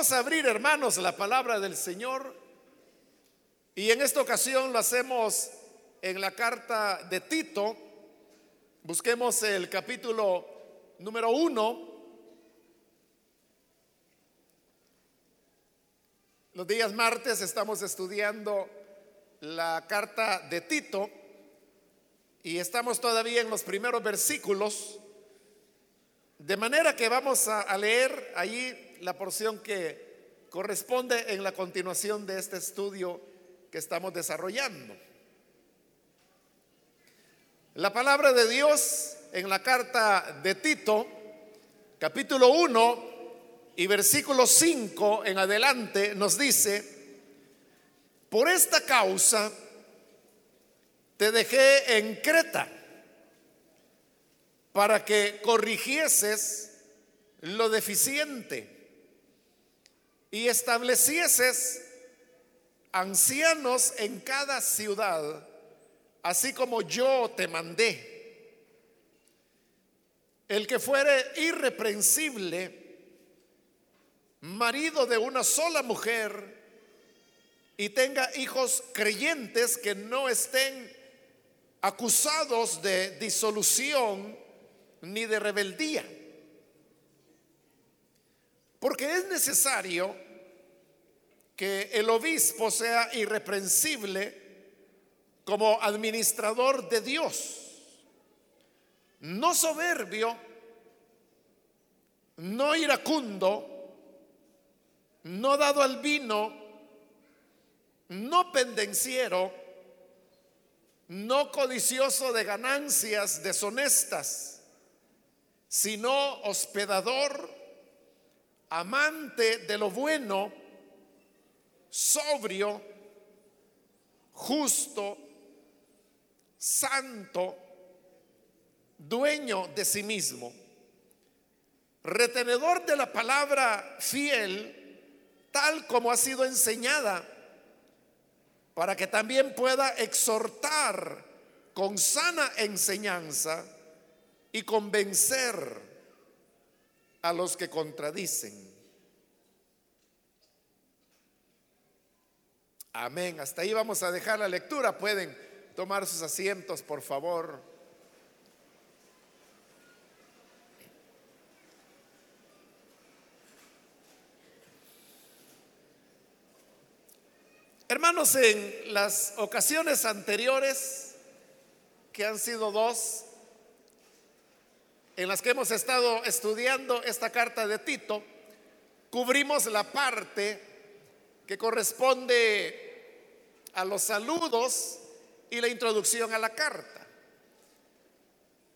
Vamos a abrir, hermanos, la palabra del Señor. Y en esta ocasión lo hacemos en la carta de Tito. Busquemos el capítulo número uno. Los días martes estamos estudiando la carta de Tito y estamos todavía en los primeros versículos. De manera que vamos a, leer ahí la porción que corresponde en la continuación de este estudio que estamos desarrollando. La palabra de Dios en la carta de Tito, capítulo 1 y versículo 5 en adelante, nos dice, por esta causa te dejé en Creta para que corrigieses lo deficiente y establecieses ancianos en cada ciudad, así como yo te mandé. El que fuere irreprensible, marido de una sola mujer, y tenga hijos creyentes que no estén acusados de disolución ni de rebeldía. Porque es necesario que el obispo sea irreprensible como administrador de Dios, no soberbio, no iracundo, no dado al vino, no pendenciero, no codicioso de ganancias deshonestas sino hospedador, amante de lo bueno, sobrio, justo, santo, dueño de sí mismo, retenedor de la palabra fiel, tal como ha sido enseñada, para que también pueda exhortar con sana enseñanza y convencer a los que contradicen. Amén. Hasta ahí vamos a dejar la lectura. Pueden tomar sus asientos, por favor. Hermanos, en las ocasiones anteriores, que han sido dos, en las que hemos estado estudiando esta carta de Tito, cubrimos la parte que corresponde a los saludos y la introducción a la carta,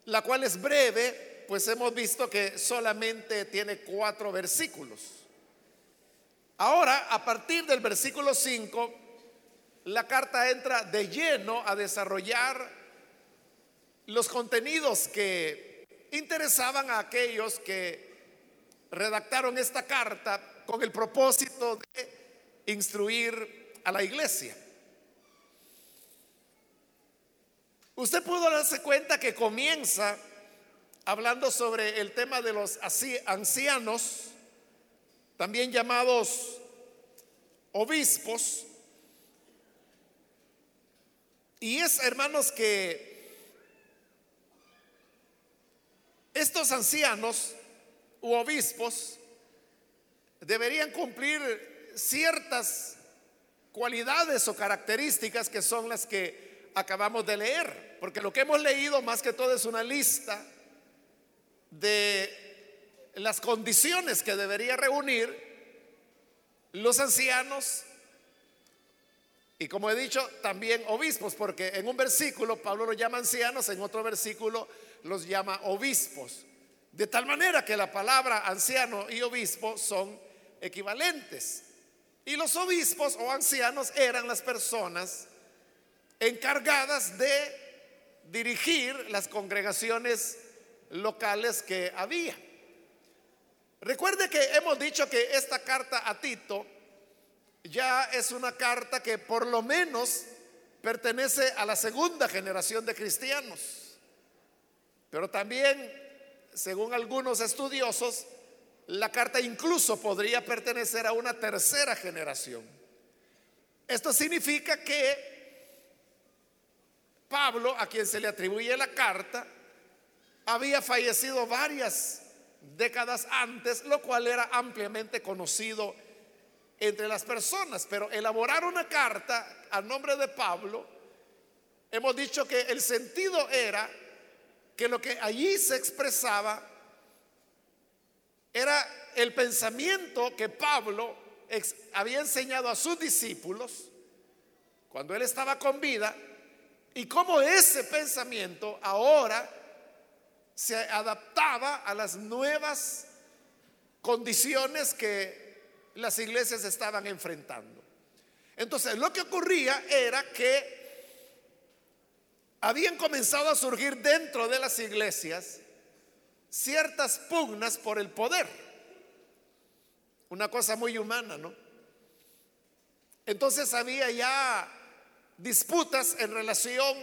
la cual es breve, pues hemos visto que solamente tiene cuatro versículos. Ahora, a partir del versículo 5, la carta entra de lleno a desarrollar los contenidos que interesaban a aquellos que redactaron esta carta con el propósito de instruir a la iglesia. Usted pudo darse cuenta que comienza hablando sobre el tema de los ancianos, también llamados obispos. Y es, hermanos, que Estos ancianos u obispos deberían cumplir ciertas cualidades o características que son las que acabamos de leer, porque lo que hemos leído más que todo es una lista de las condiciones que debería reunir los ancianos y como he dicho, también obispos, porque en un versículo Pablo los llama ancianos, en otro versículo los llama obispos. De tal manera que la palabra anciano y obispo son equivalentes. Y los obispos o ancianos eran las personas encargadas de dirigir las congregaciones locales que había. Recuerde que hemos dicho que esta carta a Tito ya es una carta que por lo menos pertenece a la segunda generación de cristianos. Pero también, según algunos estudiosos, la carta incluso podría pertenecer a una tercera generación. Esto significa que Pablo, a quien se le atribuye la carta, había fallecido varias décadas antes, lo cual era ampliamente conocido entre las personas. Pero elaborar una carta a nombre de Pablo, hemos dicho que el sentido era que lo que allí se expresaba era el pensamiento que Pablo había enseñado a sus discípulos cuando él estaba con vida y cómo ese pensamiento ahora se adaptaba a las nuevas condiciones que las iglesias estaban enfrentando. Entonces, lo que ocurría era que habían comenzado a surgir dentro de las iglesias ciertas pugnas por el poder. Una cosa muy humana, ¿no? Entonces había ya disputas en relación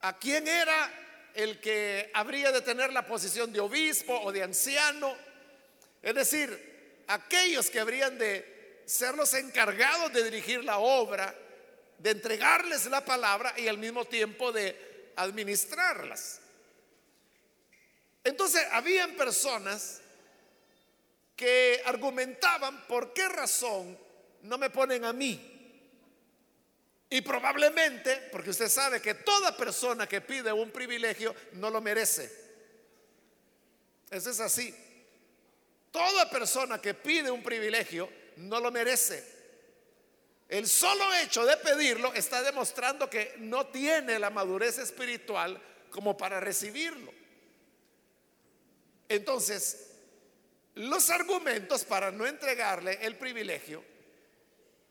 a quién era el que habría de tener la posición de obispo o de anciano. Es decir, aquellos que habrían de ser los encargados de dirigir la obra, de entregarles la palabra y al mismo tiempo de administrarlas. Entonces, habían personas que argumentaban por qué razón no me ponen a mí y probablemente, porque usted sabe que toda persona que pide un privilegio no lo merece. Eso es así. Toda persona que pide un privilegio no lo merece. El solo hecho de pedirlo está demostrando que no tiene la madurez espiritual como para recibirlo. Entonces, los argumentos para no entregarle el privilegio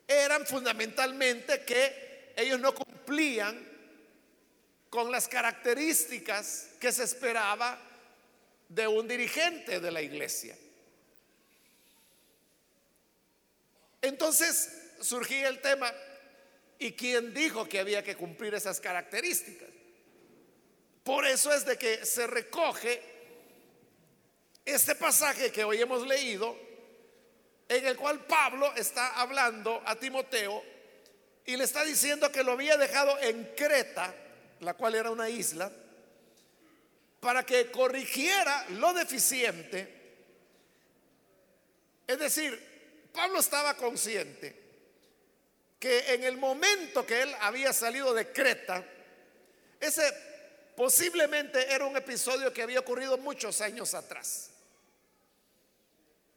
eran fundamentalmente que ellos no cumplían con las características que se esperaba de un dirigente de la iglesia. Entonces surgía el tema, ¿y quién dijo que había que cumplir esas características? Por eso es de que se recoge este pasaje que hoy hemos leído, en el cual Pablo está hablando a Timoteo y le está diciendo que lo había dejado en Creta, la cual era una isla, para que corrigiera lo deficiente. Es decir, Pablo estaba consciente que en el momento que él había salido de Creta, ese posiblemente era un episodio que había ocurrido muchos años atrás,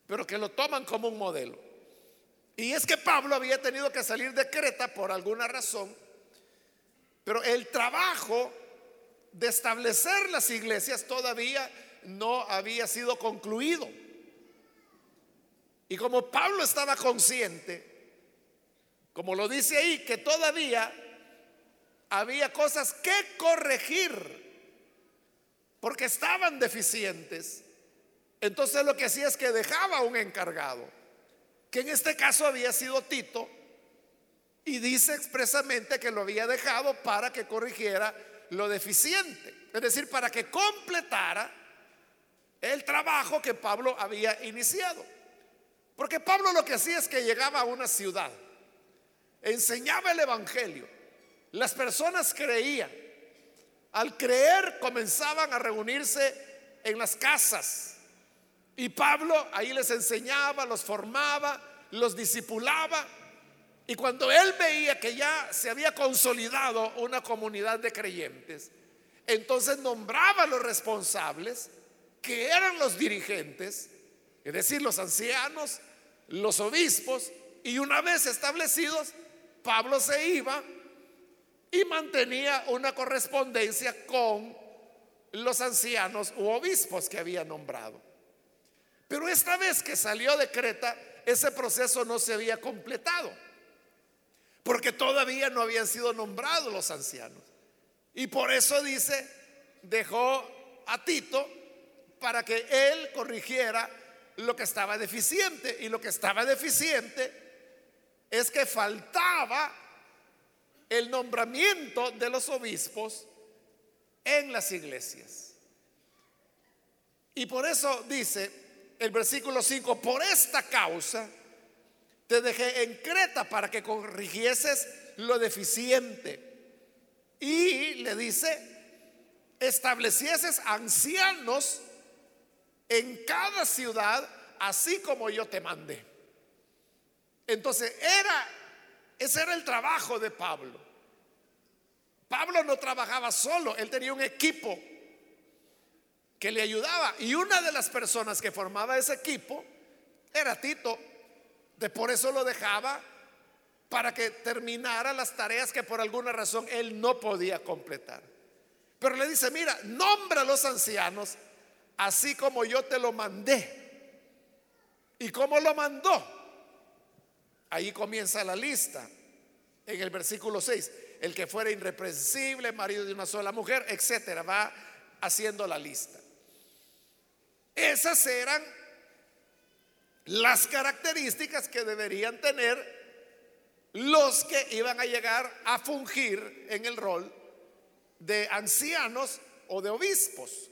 pero que lo toman como un modelo. Y es que Pablo había tenido que salir de Creta por alguna razón, pero el trabajo de establecer las iglesias todavía no había sido concluido. Y como Pablo estaba consciente, como lo dice ahí, que todavía había cosas que corregir, porque estaban deficientes, entonces lo que hacía es que dejaba un encargado que en este caso había sido Tito, y dice expresamente que lo había dejado para que corrigiera lo deficiente, es decir, para que completara el trabajo que Pablo había iniciado. Porque Pablo lo que hacía es que llegaba a una ciudad, enseñaba el Evangelio, las personas creían, al creer comenzaban a reunirse en las casas, y Pablo ahí les enseñaba, los formaba, los discipulaba. Y cuando él veía que ya se había consolidado una comunidad de creyentes, entonces nombraba a los responsables, que eran los dirigentes, es decir, los ancianos, los obispos, y una vez establecidos, Pablo se iba y mantenía una correspondencia con los ancianos u obispos que había nombrado. Pero esta vez que salió de Creta, ese proceso no se había completado, porque todavía no habían sido nombrados los ancianos. Y por eso dice, dejó a Tito para que él corrigiera lo que estaba deficiente. Y lo que estaba deficiente es que faltaba el nombramiento de los obispos en las iglesias. Y por eso dice, el versículo 5, por esta causa te dejé en Creta para que corrigieses lo deficiente. Y le dice, establecieses ancianos en cada ciudad, así como yo te mandé. Entonces, era, ese era el trabajo de Pablo. Pablo no trabajaba solo, él tenía un equipo que le ayudaba. Y una de las personas que formaba ese equipo era Tito. De por eso lo dejaba para que terminara las tareas que por alguna razón él no podía completar. Pero le dice, mira, nombra a los ancianos así como yo te lo mandé. ¿Y cómo lo mandó? Ahí comienza la lista, en el versículo 6. El que fuera irreprensible, marido de una sola mujer, etcétera, va haciendo la lista. Esas eran las características que deberían tener los que iban a llegar a fungir en el rol de ancianos o de obispos.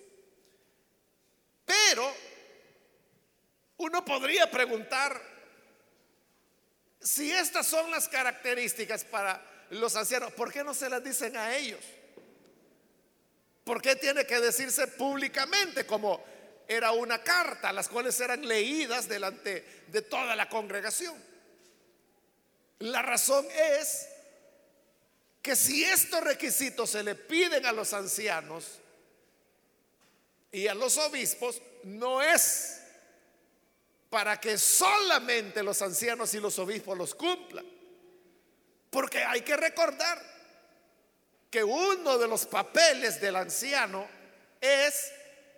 Pero uno podría preguntar si estas son las características para los ancianos, ¿por qué no se las dicen a ellos? ¿Por qué tiene que decirse públicamente como era una carta, las cuales eran leídas delante de toda la congregación. La razón es que si estos requisitos se le piden a los ancianos y a los obispos, no es para que solamente los ancianos y los obispos los cumplan. Porque hay que recordar que uno de los papeles del anciano es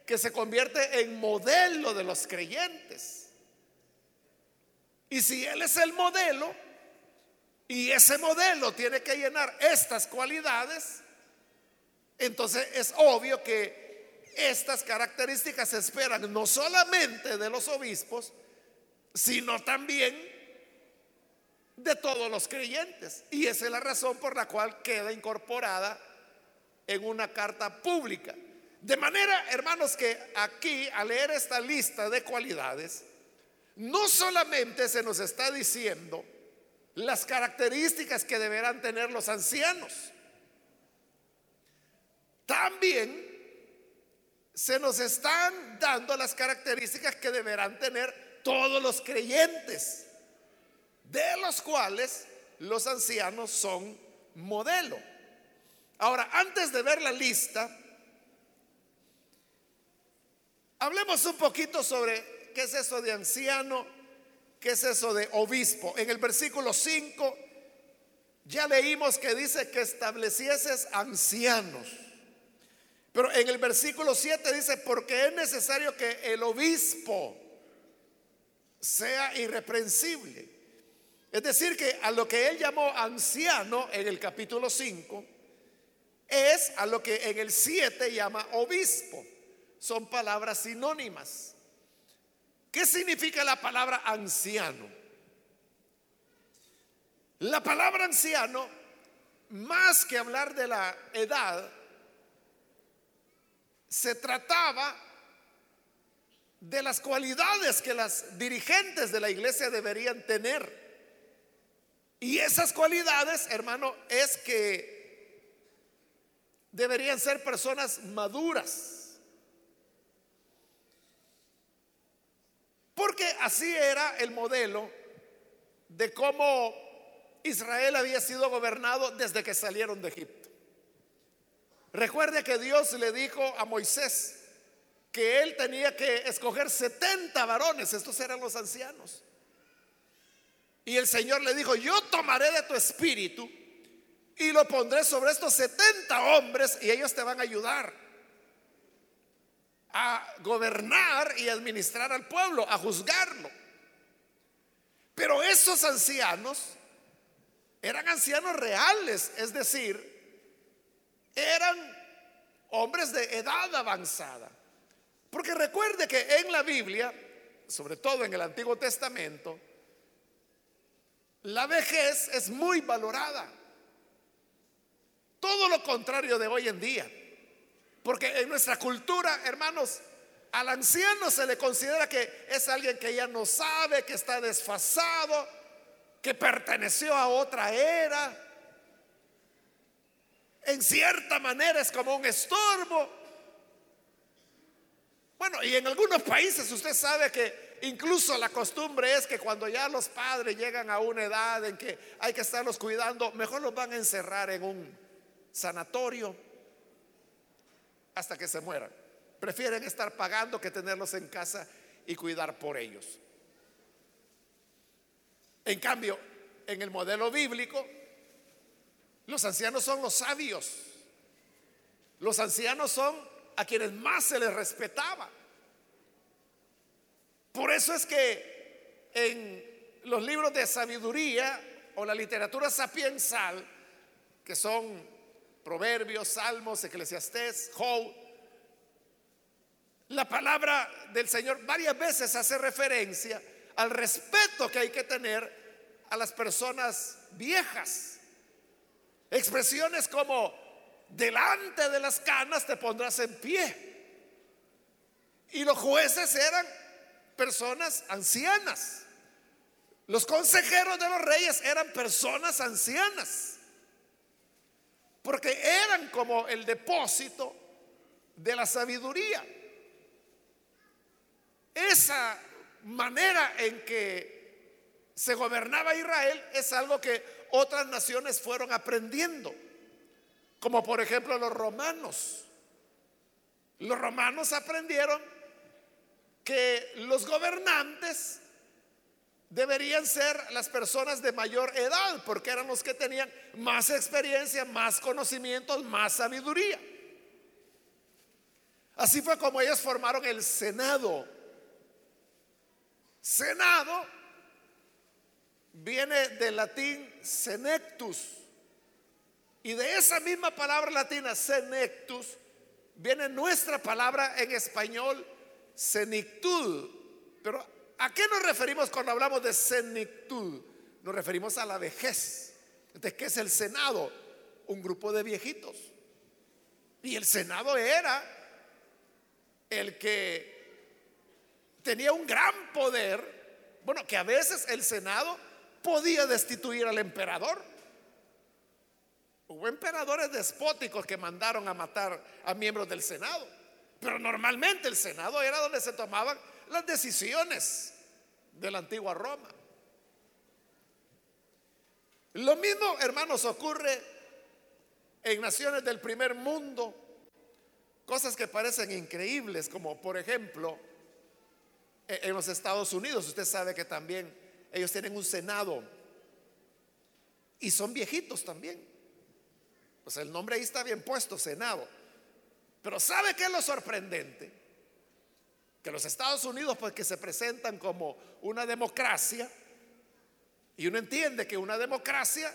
que se convierte en modelo de los creyentes. Y si Él es el modelo, y ese modelo tiene que llenar estas cualidades, entonces es obvio que estas características se esperan no solamente de los obispos, sino también de todos los creyentes. Y esa es la razón por la cual queda incorporada en una carta pública. De manera, hermanos, que aquí al leer esta lista de cualidades, no solamente se nos está diciendo las características que deberán tener los ancianos, también se nos están dando las características que deberán tener todos los creyentes, de los cuales los ancianos son modelo. Ahora, antes de ver la lista, Hablemos un poquito sobre qué es eso de anciano, qué es eso de obispo. En el versículo 5 ya leímos que dice que establecieses ancianos. Pero en el versículo 7 dice, porque es necesario que el obispo sea irreprensible. Es decir, que a lo que él llamó anciano en el capítulo 5, es a lo que en el 7 llama obispo son palabras sinónimas. ¿Qué significa la palabra anciano? La palabra anciano, más que hablar de la edad, se trataba de las cualidades que las dirigentes de la iglesia deberían tener. Y esas cualidades, hermano, es que deberían ser personas maduras Porque así era el modelo de cómo Israel había sido gobernado desde que salieron de Egipto. Recuerde que Dios le dijo a Moisés que él tenía que escoger 70 varones, estos eran los ancianos. Y el Señor le dijo, yo tomaré de tu espíritu y lo pondré sobre estos 70 hombres y ellos te van a ayudar a gobernar y administrar al pueblo, a juzgarlo. Pero esos ancianos eran ancianos reales, es decir, eran hombres de edad avanzada. Porque recuerde que en la Biblia, sobre todo en el Antiguo Testamento, la vejez es muy valorada. Todo lo contrario de hoy en día. Porque en nuestra cultura, hermanos, Al anciano se le considera que es alguien que ya no sabe, que está desfasado, que perteneció a otra era. En cierta manera es como un estorbo. Bueno, y en algunos países usted sabe que incluso la costumbre es que cuando ya los padres llegan a una edad en que hay que estarlos cuidando, mejor los van a encerrar en un sanatorio hasta que se mueran. Prefieren estar pagando que tenerlos en casa y cuidar por ellos. En cambio, en el modelo bíblico, los ancianos son los sabios. Los ancianos son a quienes más se les respetaba. Por eso es que en los libros de sabiduría o la literatura sapiensal, que son Proverbios, Salmos, Eclesiastés, Job, la palabra del Señor varias veces hace referencia al respeto que hay que tener a las personas viejas. Expresiones como delante de las canas te pondrás en pie. Y los jueces eran personas ancianas. Los consejeros de los reyes eran personas ancianas. Porque eran como el depósito de la sabiduría. Esa manera en que se gobernaba Israel es algo que otras naciones fueron aprendiendo, como por ejemplo los romanos. Los romanos aprendieron que los gobernantes deberían ser las personas de mayor edad, porque eran los que tenían más experiencia, más conocimientos, más sabiduría. Así fue como ellos formaron el Senado. Senado viene del latín senectus. Y de esa misma palabra latina, senectus, viene nuestra palabra en español, senictud. Pero ¿a qué nos referimos cuando hablamos de senictud? Nos referimos a la vejez. ¿De qué es el Senado? Un grupo de viejitos. Y el Senado era el que tenía un gran poder. Bueno, que a veces el Senado podía destituir al emperador. Hubo emperadores despóticos que mandaron a matar a miembros del Senado. Pero normalmente el Senado era donde se tomaban las decisiones de la antigua Roma. Lo mismo, hermanos, ocurre en naciones del primer mundo. Cosas que parecen increíbles, como por ejemplo en los Estados Unidos. Usted sabe que también ellos tienen un Senado y son viejitos también. Pues el nombre ahí está bien puesto, Senado. Pero ¿sabe qué es lo sorprendente? Que los Estados Unidos, pues que se presentan como una democracia, y uno entiende que una democracia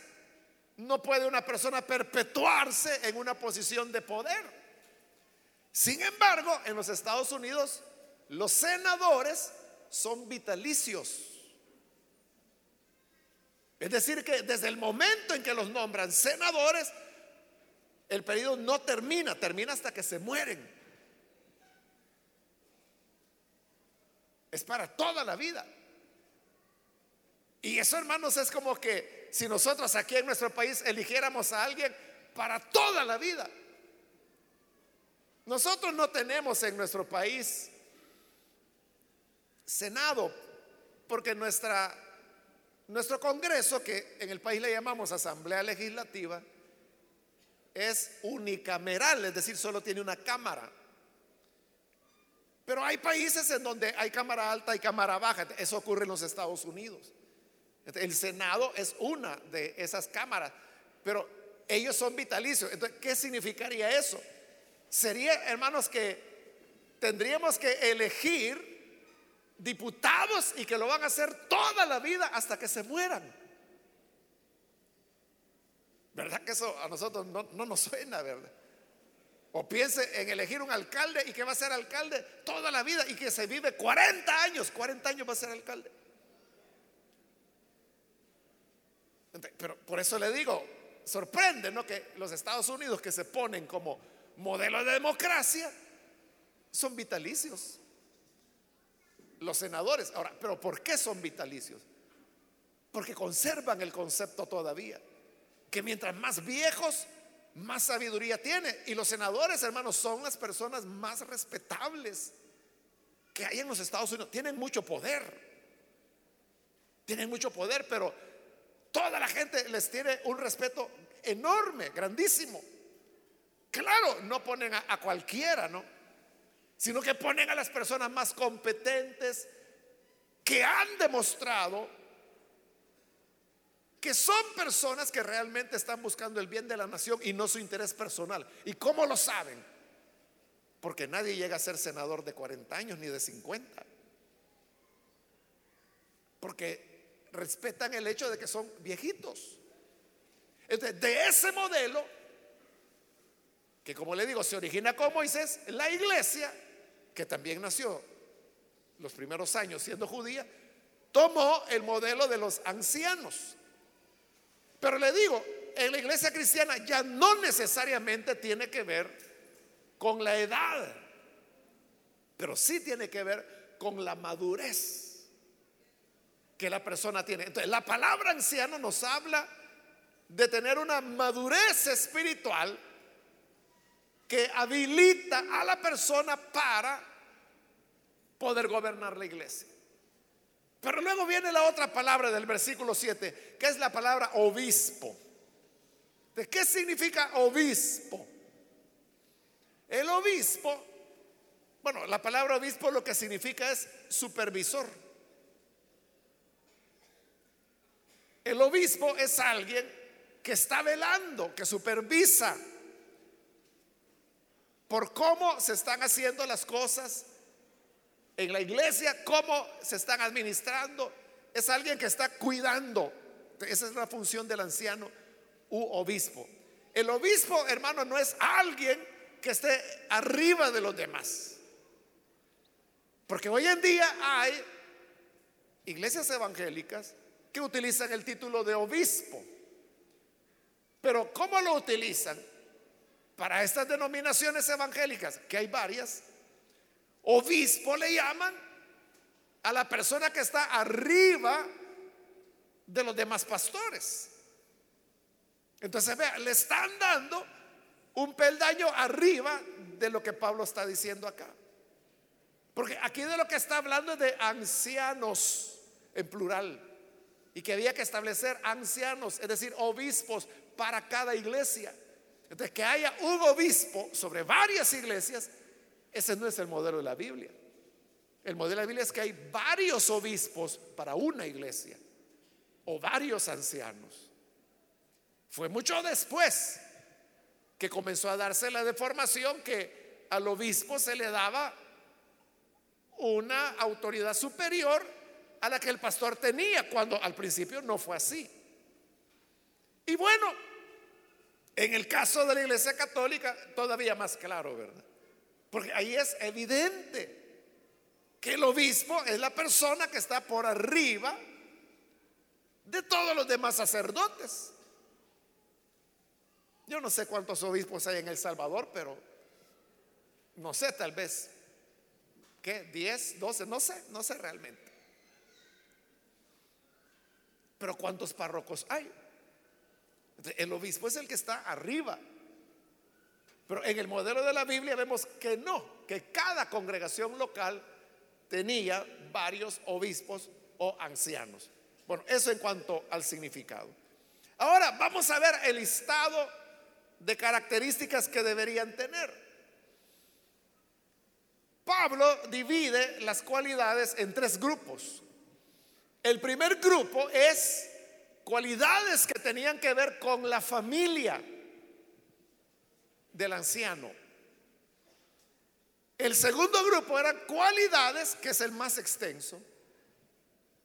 no puede una persona perpetuarse en una posición de poder. Sin embargo, en los Estados Unidos, los senadores son vitalicios. Es decir, que desde el momento en que los nombran senadores, el periodo no termina, termina hasta que se mueren. Es para toda la vida. Y eso, hermanos, es como que si nosotros aquí en nuestro país eligiéramos a alguien para toda la vida. Nosotros no tenemos en nuestro país Senado, porque nuestra nuestro Congreso, que en el país le llamamos Asamblea Legislativa, es unicameral, es decir, solo tiene una cámara. Pero hay países en donde hay cámara alta y cámara baja. Eso ocurre en los Estados Unidos. El Senado es una de esas cámaras, pero ellos son vitalicios. Entonces, ¿qué significaría eso? Sería, hermanos, que tendríamos que elegir diputados y que lo van a hacer toda la vida hasta que se mueran. ¿Verdad que eso a nosotros no, nos suena, verdad? O piense en elegir un alcalde y que va a ser alcalde toda la vida y que se vive 40 años, 40 años va a ser alcalde. Pero por eso le digo, sorprende, ¿no? Que los Estados Unidos que se ponen como modelo de democracia son vitalicios. Los senadores. Ahora, pero ¿por qué son vitalicios? Porque conservan el concepto todavía, que mientras más viejos, más sabiduría tiene. Y los senadores, hermanos, son las personas más respetables que hay en los Estados Unidos. Tienen mucho poder. Tienen mucho poder, pero toda la gente les tiene un respeto enorme, grandísimo. Claro, no ponen a, cualquiera, ¿no? Sino que ponen a las personas más competentes que han demostrado que son personas que realmente están buscando el bien de la nación y no su interés personal. ¿Y cómo lo saben? Porque nadie llega a ser senador de 40 años ni de 50. Porque respetan el hecho de que son viejitos. Entonces, de ese modelo, que como le digo, se origina con Moisés, la iglesia, que también nació los primeros años siendo judía, tomó el modelo de los ancianos. Pero le digo, en la iglesia cristiana ya no necesariamente tiene que ver con la edad, pero sí tiene que ver con la madurez que la persona tiene. Entonces, la palabra anciano nos habla de tener una madurez espiritual que habilita a la persona para poder gobernar la iglesia. Pero luego viene la otra palabra del versículo 7, que es la palabra obispo. ¿De qué significa obispo? El obispo, bueno, la palabra obispo lo que significa es supervisor. El obispo es alguien que está velando, que supervisa por cómo se están haciendo las cosas en la iglesia, cómo se están administrando. Es alguien que está cuidando. Esa es la función del anciano u obispo. El obispo, hermano, no es alguien que esté arriba de los demás. Porque hoy en día hay iglesias evangélicas que utilizan el título de obispo. Pero ¿cómo lo utilizan? Para estas denominaciones evangélicas, que hay varias, Obispo le llaman a la persona que está arriba de los demás pastores. Entonces, vea, le están dando un peldaño arriba de lo que Pablo está diciendo acá. Porque aquí de lo que está hablando es de ancianos en plural. Y que había que establecer ancianos, es decir, obispos para cada iglesia. Entonces, que haya un obispo sobre varias iglesias ese no es el modelo de la Biblia. El modelo de la Biblia es que hay varios obispos para una iglesia o varios ancianos. Fue mucho después que comenzó a darse la deformación que al obispo se le daba una autoridad superior a la que el pastor tenía, cuando al principio no fue así. Y bueno, en el caso de la iglesia católica, todavía más claro, ¿verdad? Porque ahí es evidente que el obispo es la persona que está por arriba de todos los demás sacerdotes. Yo no sé cuántos obispos hay en El Salvador, pero no sé, tal vez, ¿qué? ¿10, 12? No sé, no sé realmente. Pero ¿cuántos párrocos hay? El obispo es el que está arriba. Pero en el modelo de la Biblia vemos que no, que cada congregación local tenía varios obispos o ancianos. Bueno, eso en cuanto al significado. Ahora vamos a ver el listado de características que deberían tener. Pablo divide las cualidades en tres grupos. El primer grupo es cualidades que tenían que ver con la familia del anciano. El segundo grupo eran cualidades, que es el más extenso,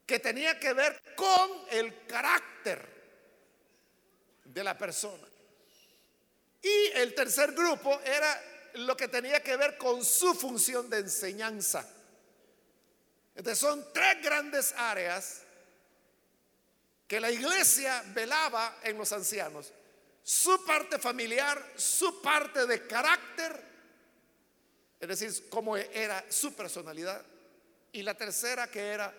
que tenía que ver con el carácter de la persona. Y el tercer grupo era lo que tenía que ver con su función de enseñanza. Entonces son tres grandes áreas que la iglesia velaba en los ancianos su parte familiar, su parte de carácter, es decir, cómo era su personalidad, Y la tercera que era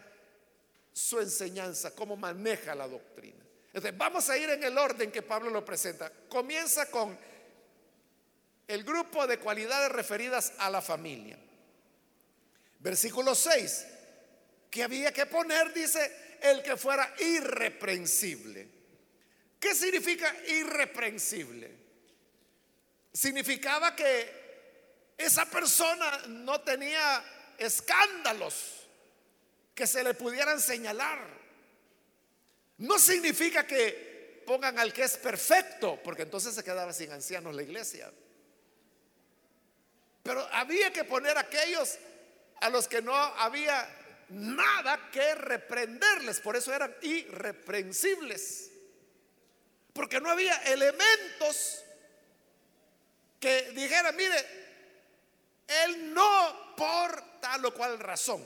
su enseñanza, cómo maneja la doctrina. Entonces, vamos a ir en el orden que Pablo lo presenta. Comienza con el grupo de cualidades referidas a la familia. Versículo 6, que había que poner, dice, el que fuera irreprensible. ¿Qué significa irreprensible? Significaba que esa persona no tenía escándalos que se le pudieran señalar. No significa que pongan al que es perfecto, porque entonces se quedaba sin ancianos la iglesia. Pero había que poner aquellos a los que no había nada que reprenderles, por eso eran irreprensibles. Porque no había elementos que dijeran, mire, él no por tal o cual razón.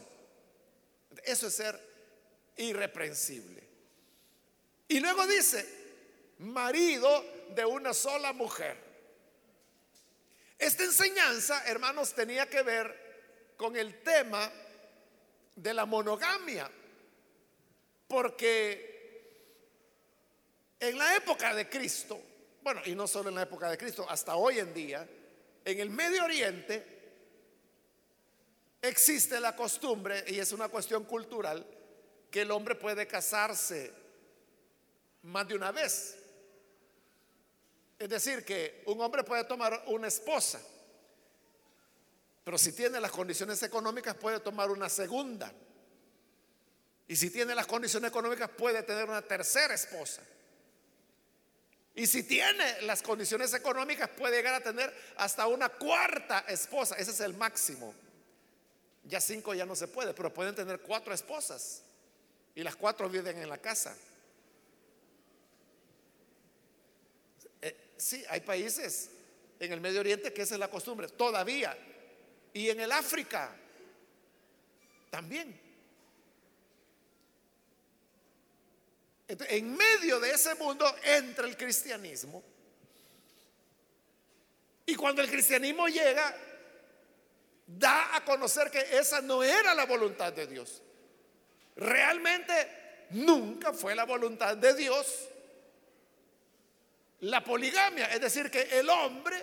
Eso es ser irreprensible. Y luego dice, marido de una sola mujer. Esta enseñanza, hermanos, tenía que ver con el tema de la monogamia. Porque en la época de Cristo, bueno, y no solo en la época de Cristo, hasta hoy en día, en el Medio Oriente existe la costumbre, y es una cuestión cultural, que el hombre puede casarse más de una vez. Es decir, que un hombre puede tomar una esposa, pero si tiene las condiciones económicas puede tomar una segunda. Y si tiene las condiciones económicas puede tener una tercera esposa. Y si tiene las condiciones económicas puede llegar a tener hasta una cuarta esposa. Ese es el máximo. Ya cinco ya no se puede, pero pueden tener cuatro esposas. Y las cuatro viven en la casa. Sí, hay países en el Medio Oriente que esa es la costumbre, todavía. Y en el África también. en medio de ese mundo entra el cristianismo. Y cuando el cristianismo llega, da a conocer que esa no era la voluntad de Dios. Realmente nunca fue la voluntad de Dios la poligamia, es decir, que el hombre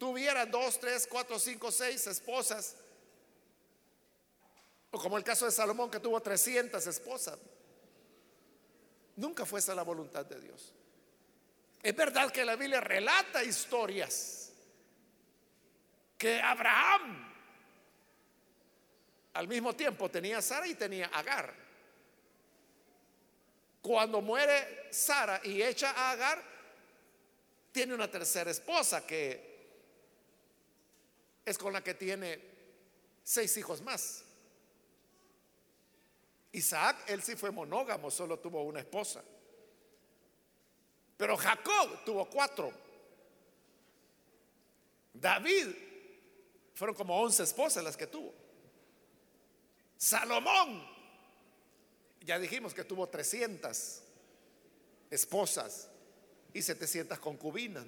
tuviera dos, tres, cuatro, cinco, seis esposas, o como el caso de Salomón que tuvo 300 esposas. Nunca fue esa la voluntad de Dios. Es verdad que la Biblia relata historias que Abraham al mismo tiempo tenía a Sara y tenía a Agar. Cuando muere Sara y echa a Agar, tiene una tercera esposa que es con la que tiene seis hijos más. Isaac, él sí fue monógamo, solo tuvo una esposa. Pero Jacob tuvo cuatro. David, fueron como once esposas las que tuvo. Salomón ya dijimos que tuvo 300 esposas y 700 concubinas.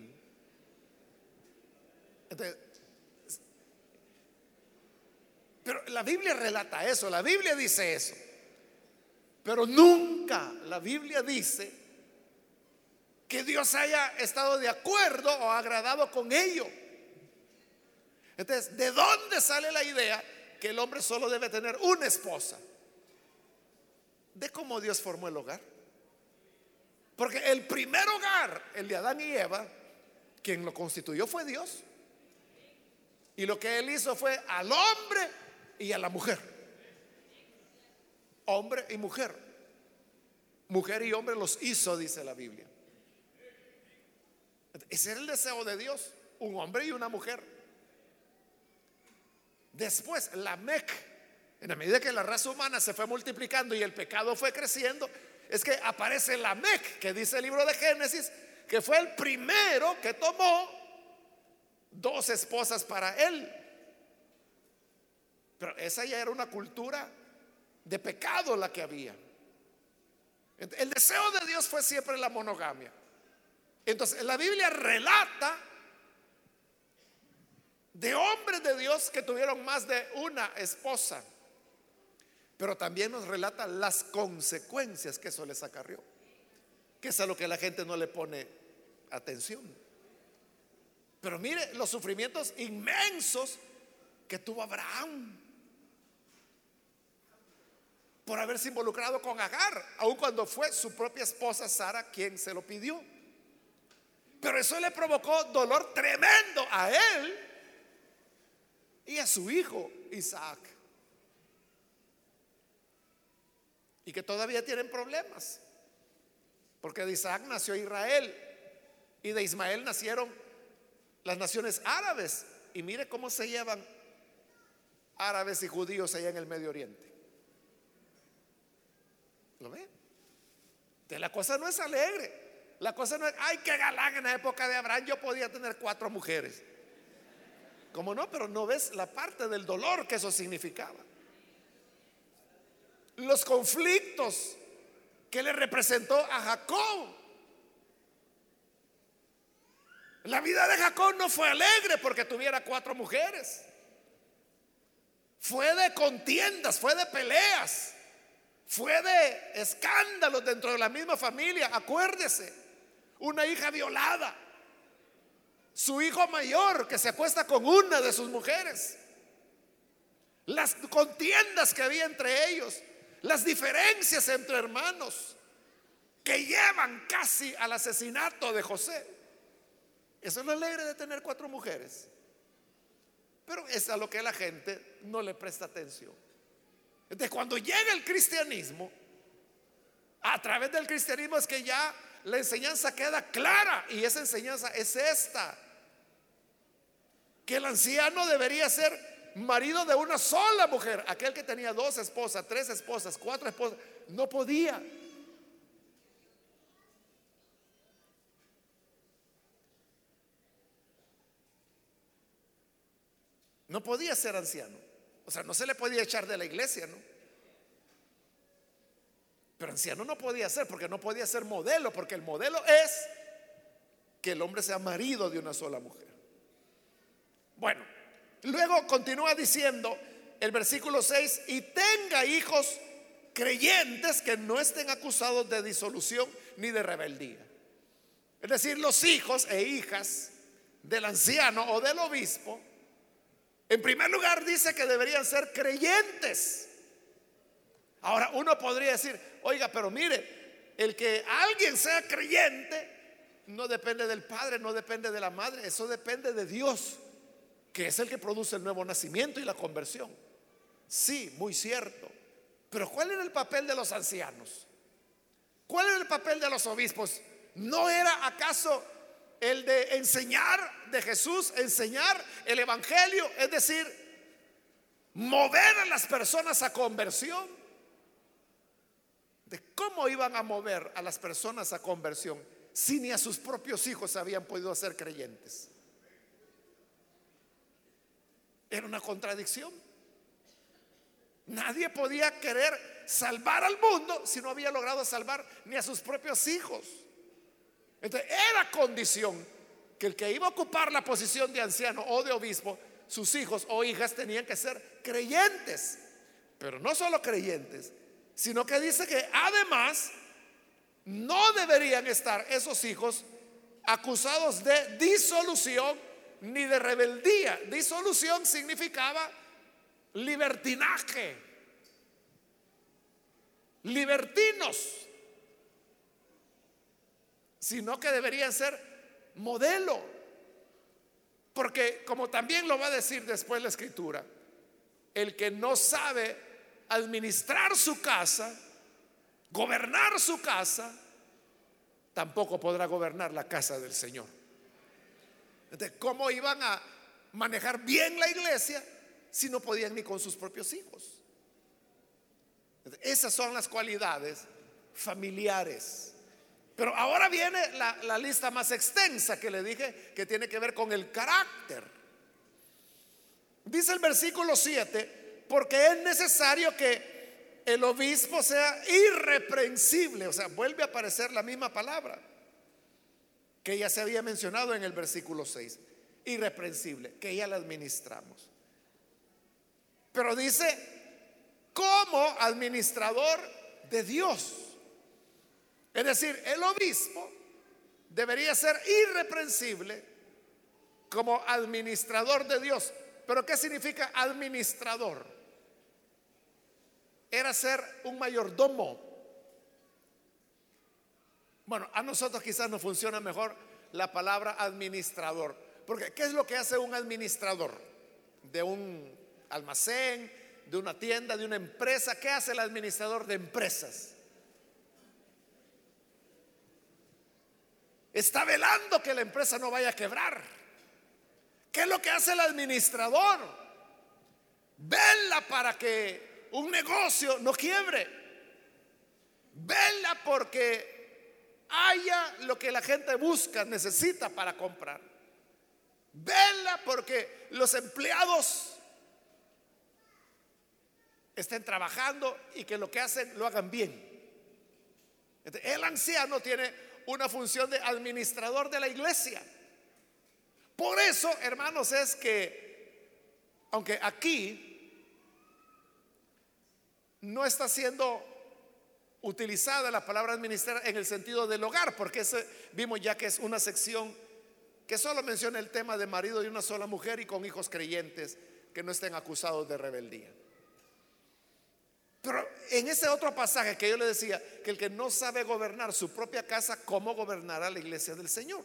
Pero la Biblia relata eso, la Biblia dice eso. Pero nunca la Biblia dice que Dios haya estado de acuerdo o agradado con ello. Entonces, ¿de dónde sale la idea que el hombre solo debe tener una esposa? de cómo Dios formó el hogar. Porque el primer hogar, el de Adán y Eva, quien lo constituyó fue Dios. Y lo que él hizo fue al hombre y a la mujer. Hombre y mujer. Mujer y hombre los hizo, dice la Biblia. Ese era el deseo de Dios, un hombre y una mujer. Después, la Mec en la medida que la raza humana se fue multiplicando y el pecado fue creciendo, es que aparece la Mec, que dice el libro de Génesis, que fue el primero que tomó dos esposas para él. Pero esa ya era una cultura de pecado la que había. El deseo de Dios fue siempre la monogamia. Entonces, la Biblia relata de hombres de Dios que tuvieron más de una esposa. Pero también nos relata las consecuencias que eso les acarrió, que es a lo que la gente no le pone atención. Pero mire los sufrimientos inmensos que tuvo Abraham por haberse involucrado con Agar, aun cuando fue su propia esposa Sara quien se lo pidió. Pero eso le provocó dolor tremendo a él y a su hijo Isaac. Y que todavía tienen problemas. Porque de Isaac nació Israel y de Ismael nacieron las naciones árabes. Y mire cómo se llevan árabes y judíos allá en el Medio Oriente. ¿Lo ve? la cosa no es alegre. La cosa no es, ay, qué galán en la época de Abraham yo podía tener cuatro mujeres. Como no? Pero no ves la parte del dolor que eso significaba. Los conflictos que le representó a Jacob. La vida de Jacob no fue alegre porque tuviera cuatro mujeres. Fue de contiendas, fue de peleas, fue de escándalos dentro de la misma familia. Acuérdese, una hija violada, su hijo mayor que se acuesta con una de sus mujeres, las contiendas que había entre ellos, las diferencias entre hermanos que llevan casi al asesinato de José. Eso es lo alegre de tener cuatro mujeres. Pero es a lo que la gente no le presta atención. Entonces, cuando llega el cristianismo, a través del cristianismo es que ya la enseñanza queda clara y esa enseñanza es esta. Que el anciano debería ser marido de una sola mujer. Aquel que tenía dos esposas, tres esposas, cuatro esposas, no podía. No podía ser anciano. Sea, no se le podía echar de la iglesia, ¿no? Pero anciano no podía ser porque no podía ser modelo, porque el modelo es que el hombre sea marido de una sola mujer. Bueno, luego continúa diciendo el versículo 6, y tenga hijos creyentes que no estén acusados de disolución ni de rebeldía. Es decir, los hijos e hijas del anciano o del obispo en primer lugar dice que deberían ser creyentes. Ahora uno podría decir, oiga, pero mire, el que alguien sea creyente no depende del padre, no depende de la madre, eso depende de Dios, que es el que produce el nuevo nacimiento y la conversión. Sí, muy cierto. Pero ¿cuál era el papel de los ancianos? ¿Cuál era el papel de los obispos? ¿No era acaso el de enseñar de Jesús, enseñar el Evangelio, es decir, mover a las personas a conversión. De cómo iban a mover a las personas a conversión si ni a sus propios hijos habían podido hacer creyentes. Era una contradicción. Nadie podía querer salvar al mundo si no había logrado salvar ni a sus propios hijos. Entonces, era condición que el que iba a ocupar la posición de anciano o de obispo, sus hijos o hijas tenían que ser creyentes. Pero no solo creyentes, sino que dice que además no deberían estar esos hijos acusados de disolución ni de rebeldía. Disolución significaba libertinaje, libertinos sino que deberían ser modelo. Porque como también lo va a decir después la escritura, el que no sabe administrar su casa, gobernar su casa, tampoco podrá gobernar la casa del Señor. Entonces, ¿cómo iban a manejar bien la iglesia si no podían ni con sus propios hijos? esas son las cualidades familiares pero ahora viene la, lista más extensa que le dije que tiene que ver con el carácter. Dice el versículo 7, porque es necesario que el obispo sea irreprensible, o sea, vuelve a aparecer la misma palabra que ya se había mencionado en el versículo 6. irreprensible, que ya la administramos. Pero dice, como administrador de Dios. Es decir, el obispo debería ser irreprensible como administrador de Dios. Pero ¿qué significa administrador? Era ser un mayordomo. Bueno, a nosotros quizás nos funciona mejor la palabra administrador. Porque ¿qué es lo que hace un administrador de un almacén, de una tienda, de una empresa? ¿Qué hace el administrador de empresas? Está velando que la empresa no vaya a quebrar. ¿Qué es lo que hace el administrador? Vela para que un negocio no quiebre. Vela porque haya lo que la gente busca, necesita para comprar. Vela porque los empleados estén trabajando y que lo que hacen lo hagan bien. El anciano tiene una función de administrador de la iglesia. Por eso, hermanos, es que, aunque aquí no está siendo utilizada la palabra administrar en el sentido del hogar, porque ese, vimos ya que es una sección que solo menciona el tema de marido de una sola mujer y con hijos creyentes que no estén acusados de rebeldía. Pero en ese otro pasaje que yo le decía, que el que no sabe gobernar su propia casa, ¿cómo gobernará la iglesia del Señor?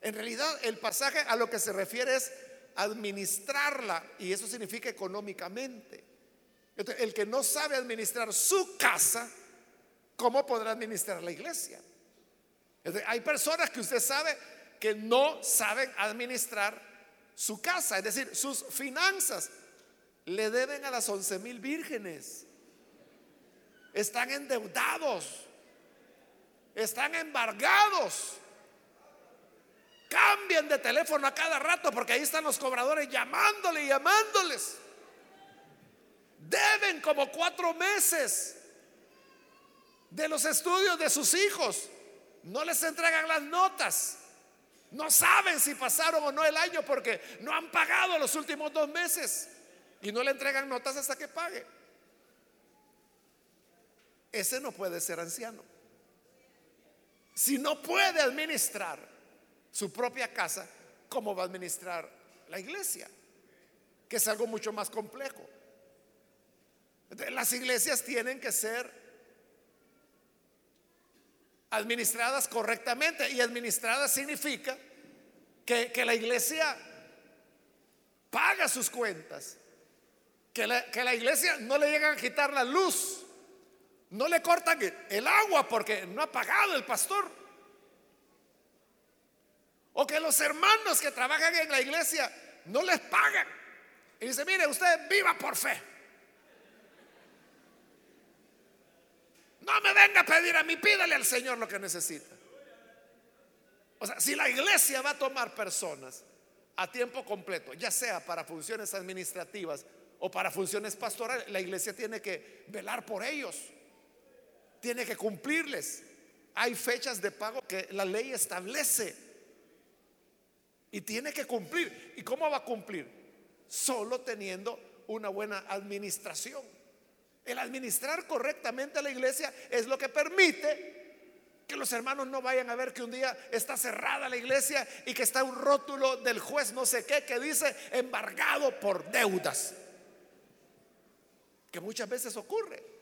En realidad el pasaje a lo que se refiere es administrarla y eso significa económicamente. el que no sabe administrar su casa, ¿cómo podrá administrar la iglesia? hay personas que usted sabe que no saben administrar su casa, es decir, sus finanzas. Le deben a las once mil vírgenes están endeudados, están embargados. Cambien de teléfono a cada rato porque ahí están los cobradores llamándole y llamándoles. Deben como cuatro meses de los estudios de sus hijos. No les entregan las notas. No saben si pasaron o no el año porque no han pagado los últimos dos meses. Y no le entregan notas hasta que pague. Ese no puede ser anciano. Si no puede administrar su propia casa, ¿cómo va a administrar la iglesia? Que es algo mucho más complejo. Las iglesias tienen que ser administradas correctamente y administradas significa que, la iglesia paga sus cuentas, que la, que la iglesia no le llegan a quitar la luz no le cortan el agua porque no ha pagado el pastor. O que los hermanos que trabajan en la iglesia no les pagan. Y dice, mire, usted viva por fe. No me venga a pedir a mí, pídale al Señor lo que necesita. O sea, si la iglesia va a tomar personas a tiempo completo, ya sea para funciones administrativas o para funciones pastorales, la iglesia tiene que velar por ellos tiene que cumplirles. Hay fechas de pago que la ley establece y tiene que cumplir. ¿Y cómo va a cumplir? Solo teniendo una buena administración. El administrar correctamente a la iglesia es lo que permite que los hermanos no vayan a ver que un día está cerrada la iglesia y que está un rótulo del juez no sé qué que dice embargado por deudas. Que muchas veces ocurre.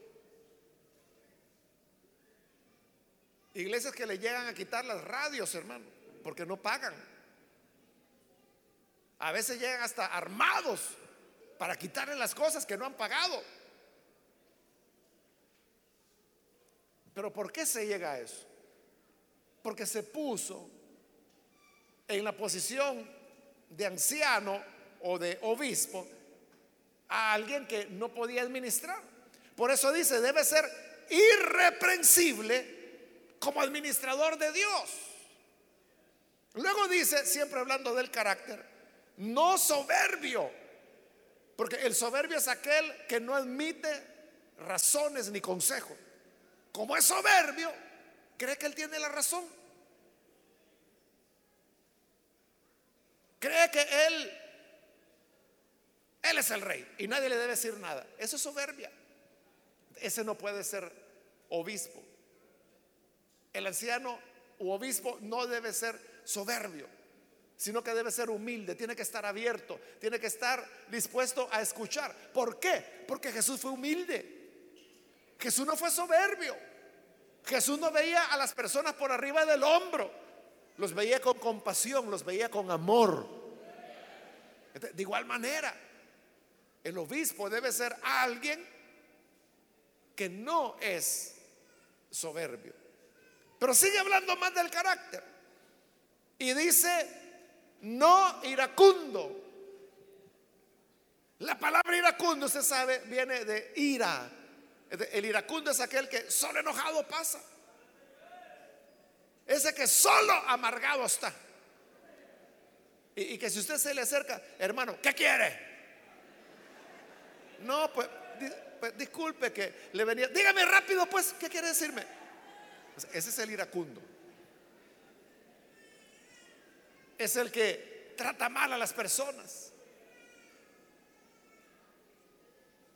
Iglesias que le llegan a quitar las radios, hermano, porque no pagan. A veces llegan hasta armados para quitarle las cosas que no han pagado. Pero ¿por qué se llega a eso? Porque se puso en la posición de anciano o de obispo a alguien que no podía administrar. Por eso dice, debe ser irreprensible como administrador de Dios. Luego dice, siempre hablando del carácter, no soberbio, porque el soberbio es aquel que no admite razones ni consejos. Como es soberbio, cree que él tiene la razón. cree que él, él es el rey y nadie le debe decir nada. Eso es soberbia. Ese no puede ser obispo. El anciano u obispo no debe ser soberbio, sino que debe ser humilde, tiene que estar abierto, tiene que estar dispuesto a escuchar. ¿Por qué? Porque Jesús fue humilde. Jesús no fue soberbio. Jesús no veía a las personas por arriba del hombro. Los veía con compasión, los veía con amor. De igual manera, el obispo debe ser alguien que no es soberbio. Pero sigue hablando más del carácter. Y dice, no iracundo. La palabra iracundo, usted sabe, viene de ira. El iracundo es aquel que solo enojado pasa. Ese que solo amargado está. Y, que si usted se le acerca, hermano, ¿qué quiere? No, pues, pues, disculpe que le venía. Dígame rápido, pues, ¿qué quiere decirme? Ese es el iracundo. Es el que trata mal a las personas.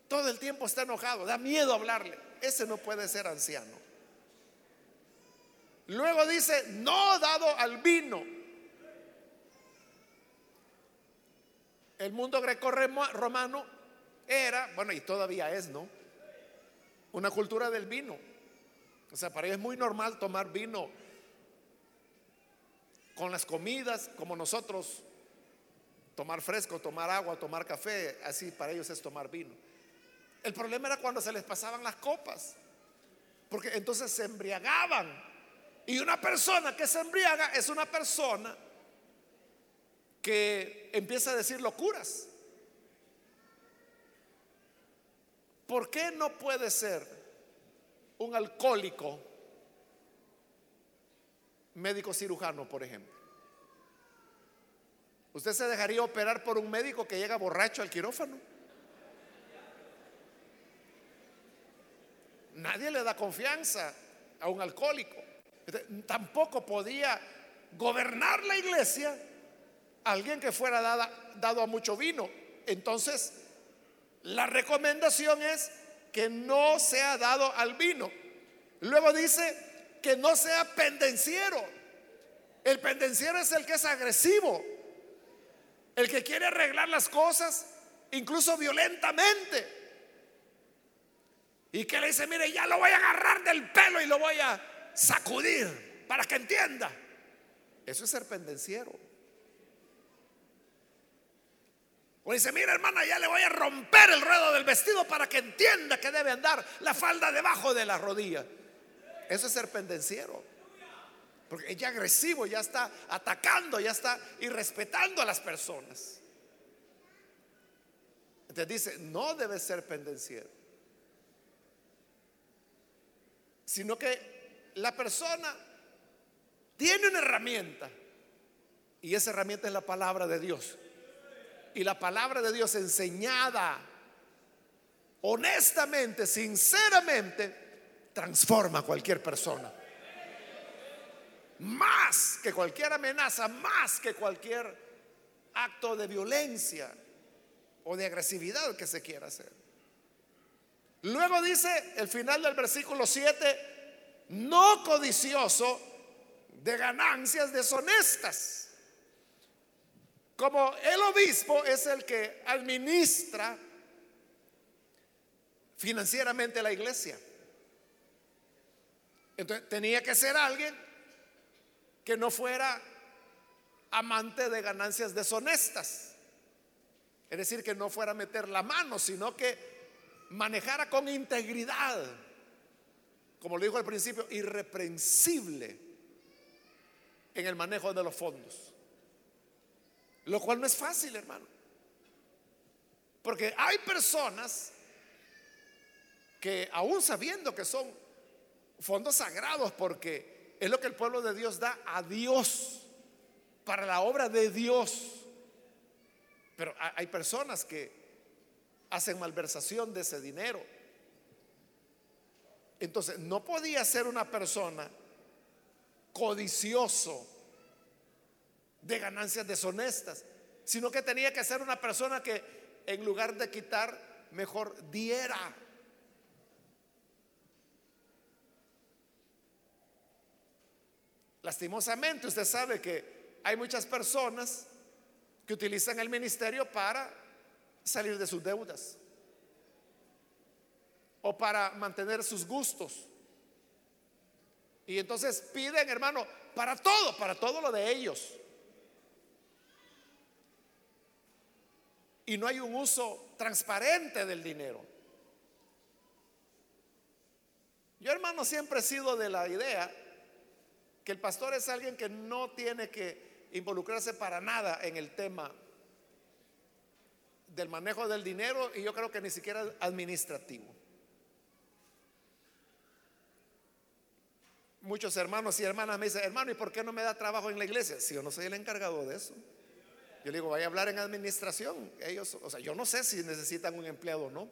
Todo el tiempo está enojado, da miedo hablarle. Ese no puede ser anciano. Luego dice, no dado al vino. El mundo greco-romano era, bueno, y todavía es, ¿no? Una cultura del vino. O sea, para ellos es muy normal tomar vino con las comidas, como nosotros, tomar fresco, tomar agua, tomar café, así para ellos es tomar vino. El problema era cuando se les pasaban las copas, porque entonces se embriagaban. Y una persona que se embriaga es una persona que empieza a decir locuras. ¿Por qué no puede ser un alcohólico médico cirujano, por ejemplo? ¿Usted se dejaría operar por un médico que llega borracho al quirófano? Nadie le da confianza a un alcohólico. Tampoco podía gobernar la iglesia alguien que fuera dado a mucho vino. Entonces, la recomendación es que no sea dado al vino. Luego dice que no sea pendenciero. El pendenciero es el que es agresivo, el que quiere arreglar las cosas, incluso violentamente. Y que le dice, mire, ya lo voy a agarrar del pelo y lo voy a sacudir para que entienda. Eso es ser pendenciero. O dice, mira hermana, ya le voy a romper el ruedo del vestido para que entienda que debe andar la falda debajo de la rodilla. Eso es ser pendenciero. Porque ella agresivo, ya está atacando, ya está irrespetando a las personas. Entonces dice, no debe ser pendenciero. sino que la persona tiene una herramienta y esa herramienta es la palabra de Dios. Y la palabra de Dios enseñada honestamente, sinceramente, transforma a cualquier persona. Más que cualquier amenaza, más que cualquier acto de violencia o de agresividad que se quiera hacer. Luego dice el final del versículo 7, no codicioso de ganancias deshonestas. Como el obispo es el que administra financieramente la iglesia. Entonces tenía que ser alguien que no fuera amante de ganancias deshonestas. Es decir, que no fuera a meter la mano, sino que manejara con integridad, como lo dijo al principio, irreprensible en el manejo de los fondos. Lo cual no es fácil, hermano. Porque hay personas que aún sabiendo que son fondos sagrados, porque es lo que el pueblo de Dios da a Dios, para la obra de Dios. Pero hay personas que hacen malversación de ese dinero. Entonces, no podía ser una persona codicioso de ganancias deshonestas, sino que tenía que ser una persona que en lugar de quitar, mejor diera. Lastimosamente, usted sabe que hay muchas personas que utilizan el ministerio para salir de sus deudas o para mantener sus gustos. Y entonces piden, hermano, para todo, para todo lo de ellos. Y no hay un uso transparente del dinero. Yo, hermano, siempre he sido de la idea que el pastor es alguien que no tiene que involucrarse para nada en el tema del manejo del dinero y yo creo que ni siquiera administrativo. Muchos hermanos y hermanas me dicen, hermano, ¿y por qué no me da trabajo en la iglesia? Si yo no soy el encargado de eso. Yo le digo, vaya a hablar en administración. Ellos, o sea, yo no sé si necesitan un empleado o no.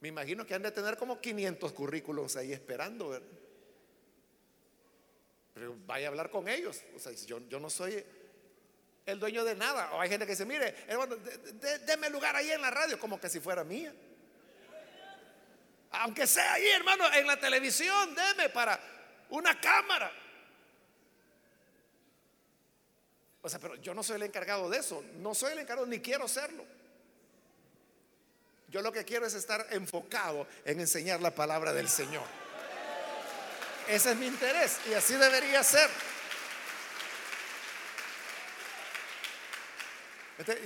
Me imagino que han de tener como 500 currículos ahí esperando, ¿verdad? Pero vaya a hablar con ellos. O sea, yo, yo no soy el dueño de nada. O hay gente que dice, mire, hermano, déme lugar ahí en la radio, como que si fuera mía. Aunque sea ahí, hermano, en la televisión, deme para una cámara. O sea, pero yo no soy el encargado de eso. No soy el encargado, ni quiero serlo. Yo lo que quiero es estar enfocado en enseñar la palabra del Señor. Ese es mi interés y así debería ser.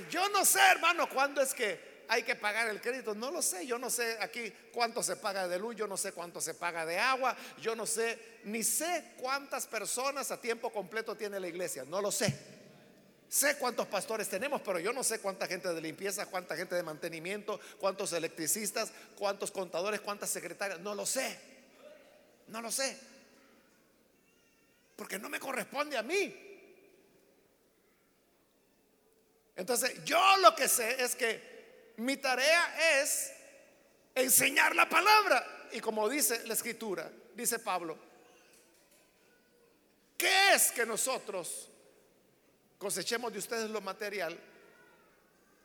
yo no sé, hermano, cuándo es que hay que pagar el crédito. No lo sé. Yo no sé aquí cuánto se paga de luz. Yo no sé cuánto se paga de agua. Yo no sé, ni sé cuántas personas a tiempo completo tiene la iglesia. No lo sé. Sé cuántos pastores tenemos, pero yo no sé cuánta gente de limpieza, cuánta gente de mantenimiento, cuántos electricistas, cuántos contadores, cuántas secretarias. No lo sé. No lo sé porque no me corresponde a mí. Entonces, yo lo que sé es que mi tarea es enseñar la palabra. Y como dice la escritura, dice Pablo, ¿qué es que nosotros cosechemos de ustedes lo material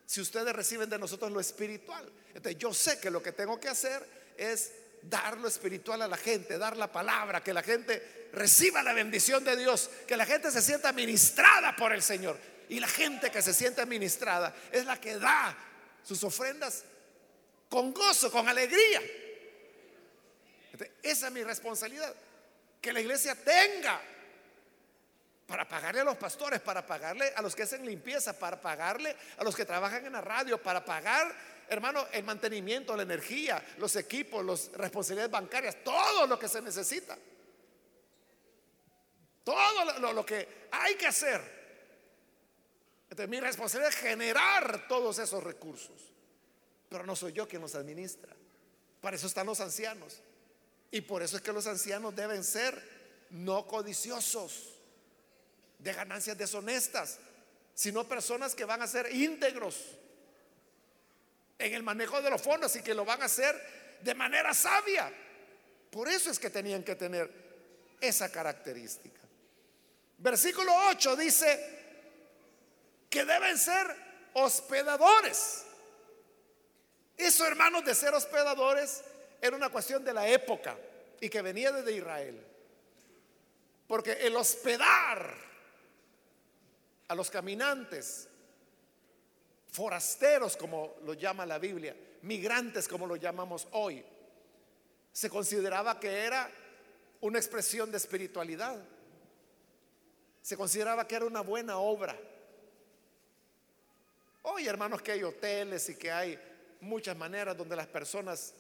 si ustedes reciben de nosotros lo espiritual? Entonces, yo sé que lo que tengo que hacer es dar lo espiritual a la gente, dar la palabra, que la gente reciba la bendición de Dios, que la gente se sienta ministrada por el Señor. Y la gente que se siente ministrada es la que da sus ofrendas con gozo, con alegría. esa es mi responsabilidad. Que la iglesia tenga para pagarle a los pastores, para pagarle a los que hacen limpieza, para pagarle a los que trabajan en la radio, para pagar hermano, el mantenimiento, la energía, los equipos, las responsabilidades bancarias, todo lo que se necesita. Todo lo, que hay que hacer. Entonces, mi responsabilidad es generar todos esos recursos. Pero no soy yo quien los administra. Para eso están los ancianos. Y por eso es que los ancianos deben ser no codiciosos de ganancias deshonestas, sino personas que van a ser íntegros en el manejo de los fondos y que lo van a hacer de manera sabia. Por eso es que tenían que tener esa característica. Versículo 8 dice que deben ser hospedadores. Eso, hermanos, de ser hospedadores era una cuestión de la época y que venía desde Israel. Porque el hospedar a los caminantes forasteros como lo llama la Biblia, migrantes como lo llamamos hoy, se consideraba que era una expresión de espiritualidad. Se consideraba que era una buena obra. Hoy, hermanos, que hay hoteles y que hay muchas maneras donde las personas,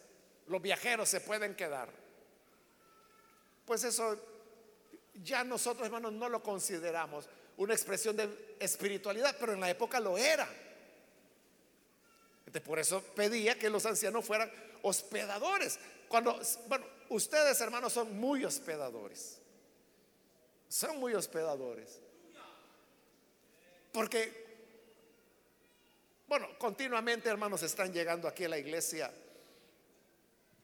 los viajeros se pueden quedar. Pues eso ya nosotros, hermanos, no lo consideramos una expresión de espiritualidad, pero en la época lo era por eso pedía que los ancianos fueran hospedadores. Cuando, bueno, ustedes hermanos son muy hospedadores. Son muy hospedadores. Porque, bueno, continuamente hermanos están llegando aquí a la iglesia,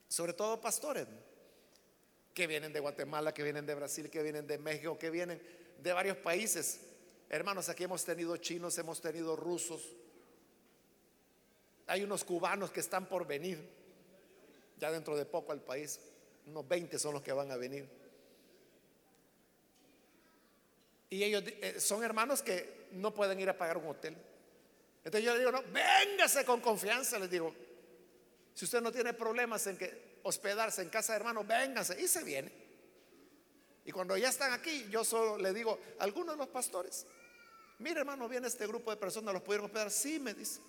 sobre todo pastores, que vienen de Guatemala, que vienen de Brasil, que vienen de México, que vienen de varios países Hermanos, aquí hemos tenido chinos, hemos tenido rusos. Hay unos cubanos que están por venir ya dentro de poco al país. Unos 20 son los que van a venir. Y ellos eh, son hermanos que no pueden ir a pagar un hotel. Entonces yo les digo, no, véngase con confianza, les digo. Si usted no tiene problemas en que hospedarse en casa de hermanos, véngase y se viene. Y cuando ya están aquí, yo solo le digo algunos de los pastores, mire hermano, viene este grupo de personas, ¿los pudieron hospedar? Sí, me dice.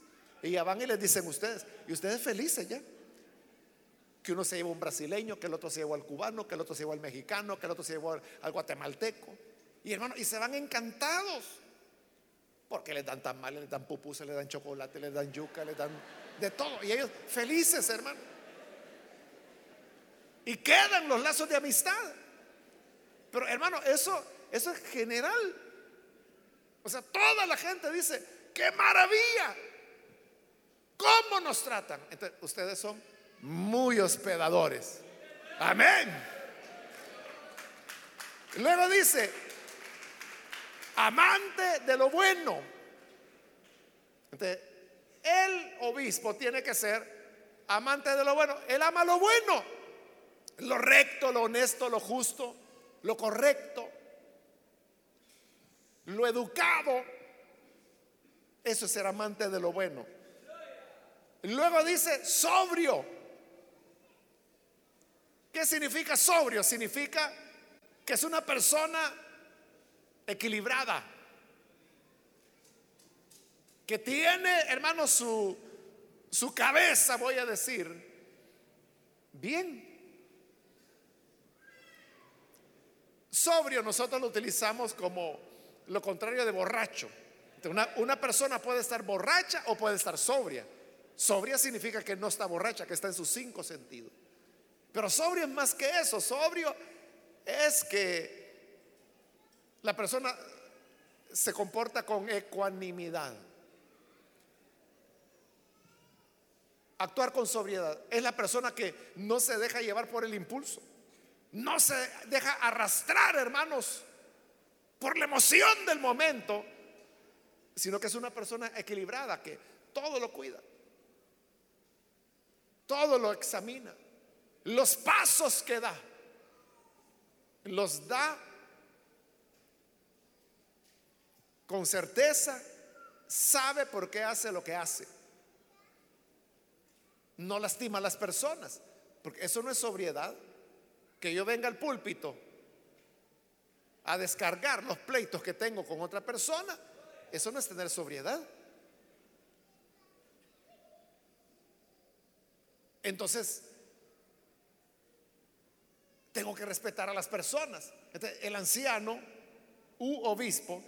Y ya van y les dicen ustedes, y ustedes felices ya. Que uno se lleva un brasileño, que el otro se llevó al cubano, que el otro se llevó al mexicano, que el otro se llevó al guatemalteco. Y hermano, y se van encantados. Porque les dan tamales, les dan pupusas, les dan chocolate, les dan yuca, les dan de todo. Y ellos felices, hermano. Y quedan los lazos de amistad. Pero hermano, eso, eso es general. O sea, toda la gente dice, qué maravilla. ¿Cómo nos tratan? Ustedes son muy hospedadores. Amén. Luego dice, amante de lo bueno. El obispo tiene que ser amante de lo bueno. Él ama lo bueno, lo recto, lo honesto, lo justo, lo correcto, lo educado. Eso es ser amante de lo bueno. Luego dice sobrio. ¿Qué significa sobrio? Significa que es una persona equilibrada, que tiene, hermano, su, su cabeza, voy a decir, bien. Sobrio nosotros lo utilizamos como lo contrario de borracho. Una, persona puede estar borracha o puede estar sobria. Sobria significa que no está borracha, que está en sus cinco sentidos. Pero sobrio es más que eso. Sobrio es que la persona se comporta con ecuanimidad. Actuar con sobriedad es la persona que no se deja llevar por el impulso. No se deja arrastrar, hermanos, por la emoción del momento, sino que es una persona equilibrada que todo lo cuida, todo lo examina. Los pasos que da, los da con certeza sabe por qué hace lo que hace. No lastima a las personas, porque eso no es sobriedad. Que yo venga al púlpito a descargar los pleitos que tengo con otra persona, eso no es tener sobriedad. Entonces, tengo que respetar a las personas. el anciano u obispo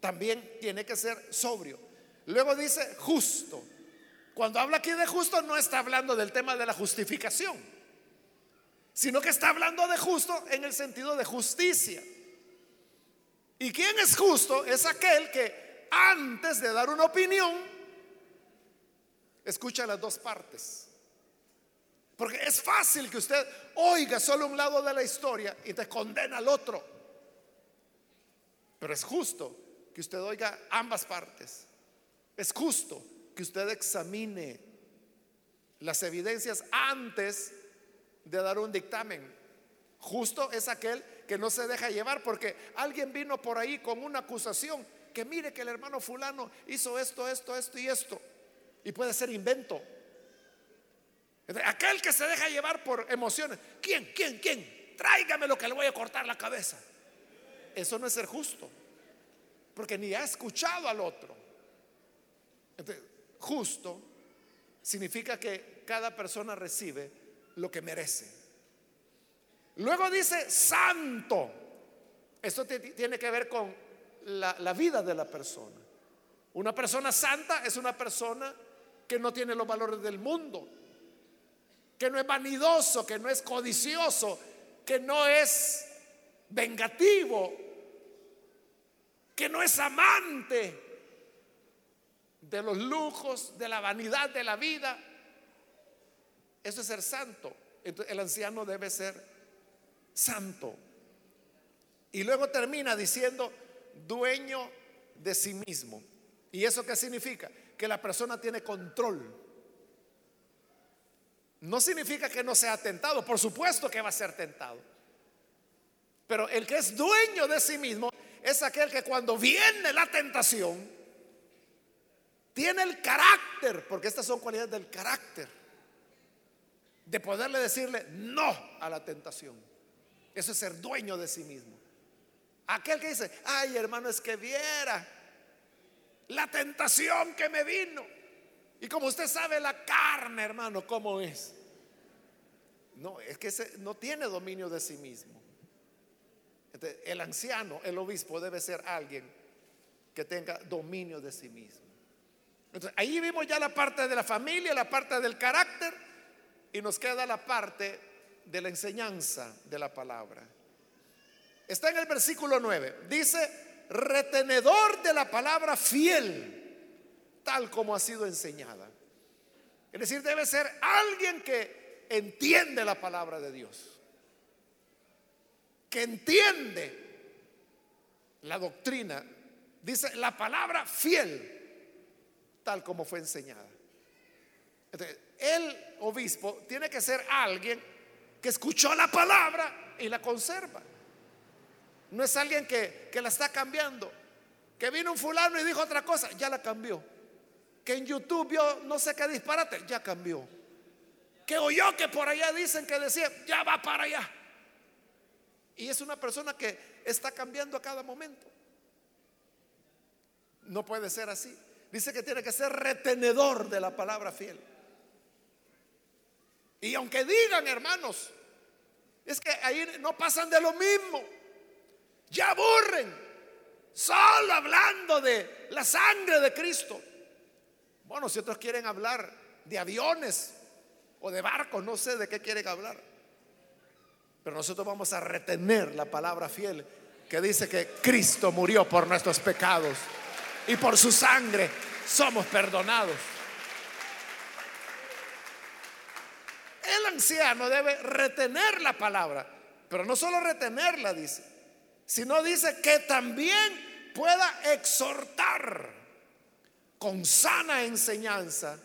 también tiene que ser sobrio. Luego dice justo. Cuando habla aquí de justo no está hablando del tema de la justificación, sino que está hablando de justo en el sentido de justicia. ¿Y quién es justo? Es aquel que antes de dar una opinión, escucha las dos partes. Porque es fácil que usted oiga solo un lado de la historia y te condena al otro. Pero es justo que usted oiga ambas partes. Es justo que usted examine las evidencias antes de dar un dictamen. Justo es aquel que no se deja llevar porque alguien vino por ahí con una acusación que mire que el hermano fulano hizo esto, esto, esto y esto. Y puede ser invento. Aquel que se deja llevar por emociones. ¿Quién? ¿Quién? ¿Quién? Tráigame lo que le voy a cortar la cabeza. Eso no es ser justo porque ni ha escuchado al otro. justo significa que cada persona recibe lo que merece. Luego dice santo. Esto tiene que ver con la, vida de la persona. Una persona santa es una persona que no tiene los valores del mundo, que no es vanidoso, que no es codicioso, que no es vengativo, que no es amante de los lujos, de la vanidad de la vida. Eso es ser santo. Entonces, el anciano debe ser santo. Y luego termina diciendo, dueño de sí mismo. ¿Y eso qué significa? Que la persona tiene control. No significa que no sea tentado, por supuesto que va a ser tentado. Pero el que es dueño de sí mismo es aquel que cuando viene la tentación, tiene el carácter, porque estas son cualidades del carácter, de poderle decirle no a la tentación. Eso es ser dueño de sí mismo. Aquel que dice, ay hermano, es que viera la tentación que me vino. Y como usted sabe, la carne, hermano, ¿cómo es? No, es que ese no tiene dominio de sí mismo. el anciano, el obispo, debe ser alguien que tenga dominio de sí mismo. Entonces, ahí vimos ya la parte de la familia, la parte del carácter, y nos queda la parte de la enseñanza de la palabra. Está en el versículo 9. Dice, retenedor de la palabra fiel, tal como ha sido enseñada. Es decir, debe ser alguien que entiende la palabra de Dios, que entiende la doctrina. Dice, la palabra fiel tal como fue enseñada. El obispo tiene que ser alguien que escuchó la palabra y la conserva. No es alguien que, que la está cambiando. Que vino un fulano y dijo otra cosa, ya la cambió. Que en YouTube vio no sé qué disparate, ya cambió. Que oyó que por allá dicen que decía, ya va para allá. Y es una persona que está cambiando a cada momento. No puede ser así. Dice que tiene que ser retenedor de la palabra fiel. Y aunque digan, hermanos, es que ahí no pasan de lo mismo. Ya aburren. Solo hablando de la sangre de Cristo. Bueno, si otros quieren hablar de aviones o de barcos, no sé de qué quieren hablar. Pero nosotros vamos a retener la palabra fiel que dice que Cristo murió por nuestros pecados y por su sangre somos perdonados. El anciano debe retener la palabra, pero no solo retenerla, dice, sino dice que también pueda exhortar con sana enseñanza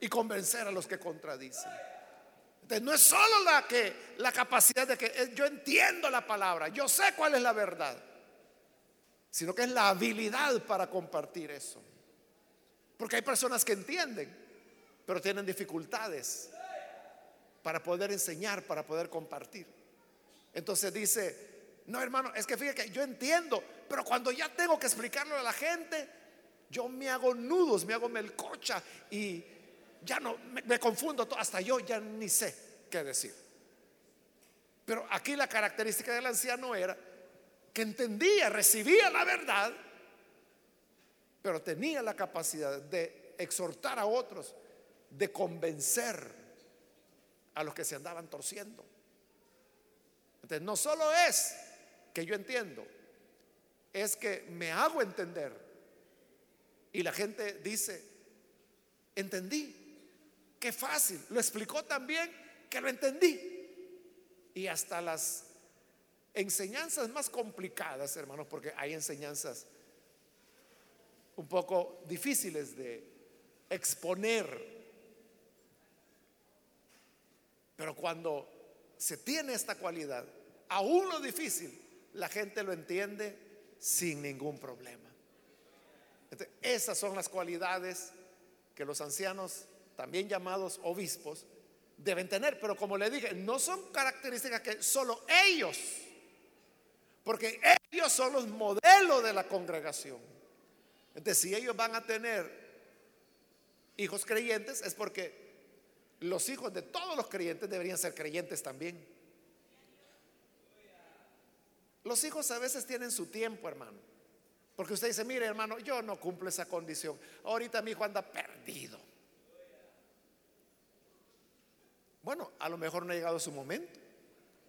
y convencer a los que contradicen. Entonces, no es solo la, que, la capacidad de que eh, yo entiendo la palabra, yo sé cuál es la verdad sino que es la habilidad para compartir eso. Porque hay personas que entienden, pero tienen dificultades para poder enseñar, para poder compartir. Entonces dice, no hermano, es que fíjate que yo entiendo, pero cuando ya tengo que explicarlo a la gente, yo me hago nudos, me hago melcocha y ya no, me, me confundo, hasta yo ya ni sé qué decir. Pero aquí la característica del anciano era que entendía, recibía la verdad, pero tenía la capacidad de exhortar a otros, de convencer a los que se andaban torciendo. Entonces, no solo es que yo entiendo, es que me hago entender. Y la gente dice, entendí, qué fácil, lo explicó también que lo entendí. Y hasta las enseñanzas más complicadas, hermanos, porque hay enseñanzas un poco difíciles de exponer. Pero cuando se tiene esta cualidad, aún lo difícil, la gente lo entiende sin ningún problema. esas son las cualidades que los ancianos, también llamados obispos, deben tener. Pero como le dije, no son características que solo ellos porque ellos son los modelos de la congregación. Entonces, si ellos van a tener hijos creyentes, es porque los hijos de todos los creyentes deberían ser creyentes también. Los hijos a veces tienen su tiempo, hermano. Porque usted dice, mire, hermano, yo no cumplo esa condición. Ahorita mi hijo anda perdido. Bueno, a lo mejor no ha llegado su momento.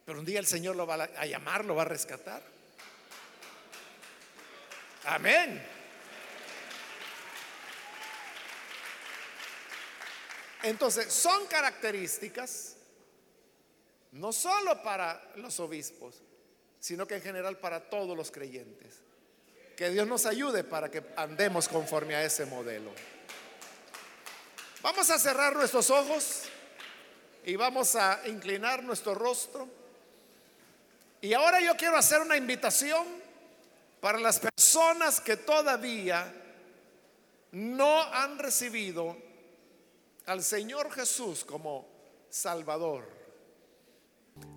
Pero un día el Señor lo va a llamar, lo va a rescatar. Amén. Entonces, son características no solo para los obispos, sino que en general para todos los creyentes. Que Dios nos ayude para que andemos conforme a ese modelo. Vamos a cerrar nuestros ojos y vamos a inclinar nuestro rostro. Y ahora yo quiero hacer una invitación para las personas que todavía no han recibido al Señor Jesús como Salvador.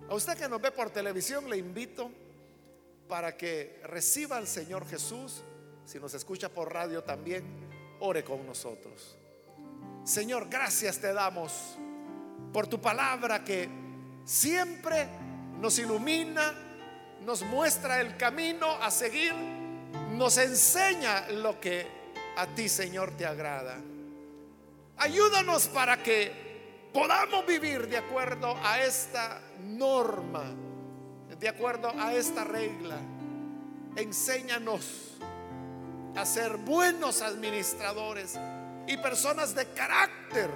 A usted que nos ve por televisión le invito para que reciba al Señor Jesús. Si nos escucha por radio también, ore con nosotros. Señor, gracias te damos por tu palabra que siempre nos ilumina, nos muestra el camino a seguir, nos enseña lo que a ti, Señor, te agrada. Ayúdanos para que podamos vivir de acuerdo a esta norma, de acuerdo a esta regla. Enséñanos a ser buenos administradores y personas de carácter,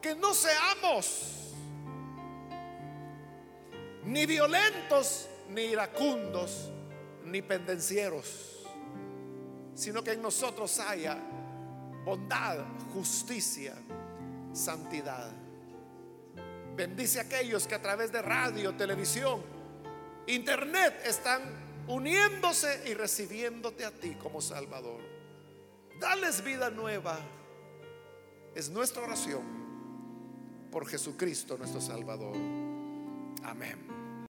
que no seamos ni violentos, ni iracundos, ni pendencieros, sino que en nosotros haya bondad, justicia, santidad. Bendice a aquellos que a través de radio, televisión, internet están uniéndose y recibiéndote a ti como Salvador. Dales vida nueva. Es nuestra oración por Jesucristo nuestro Salvador. Amén.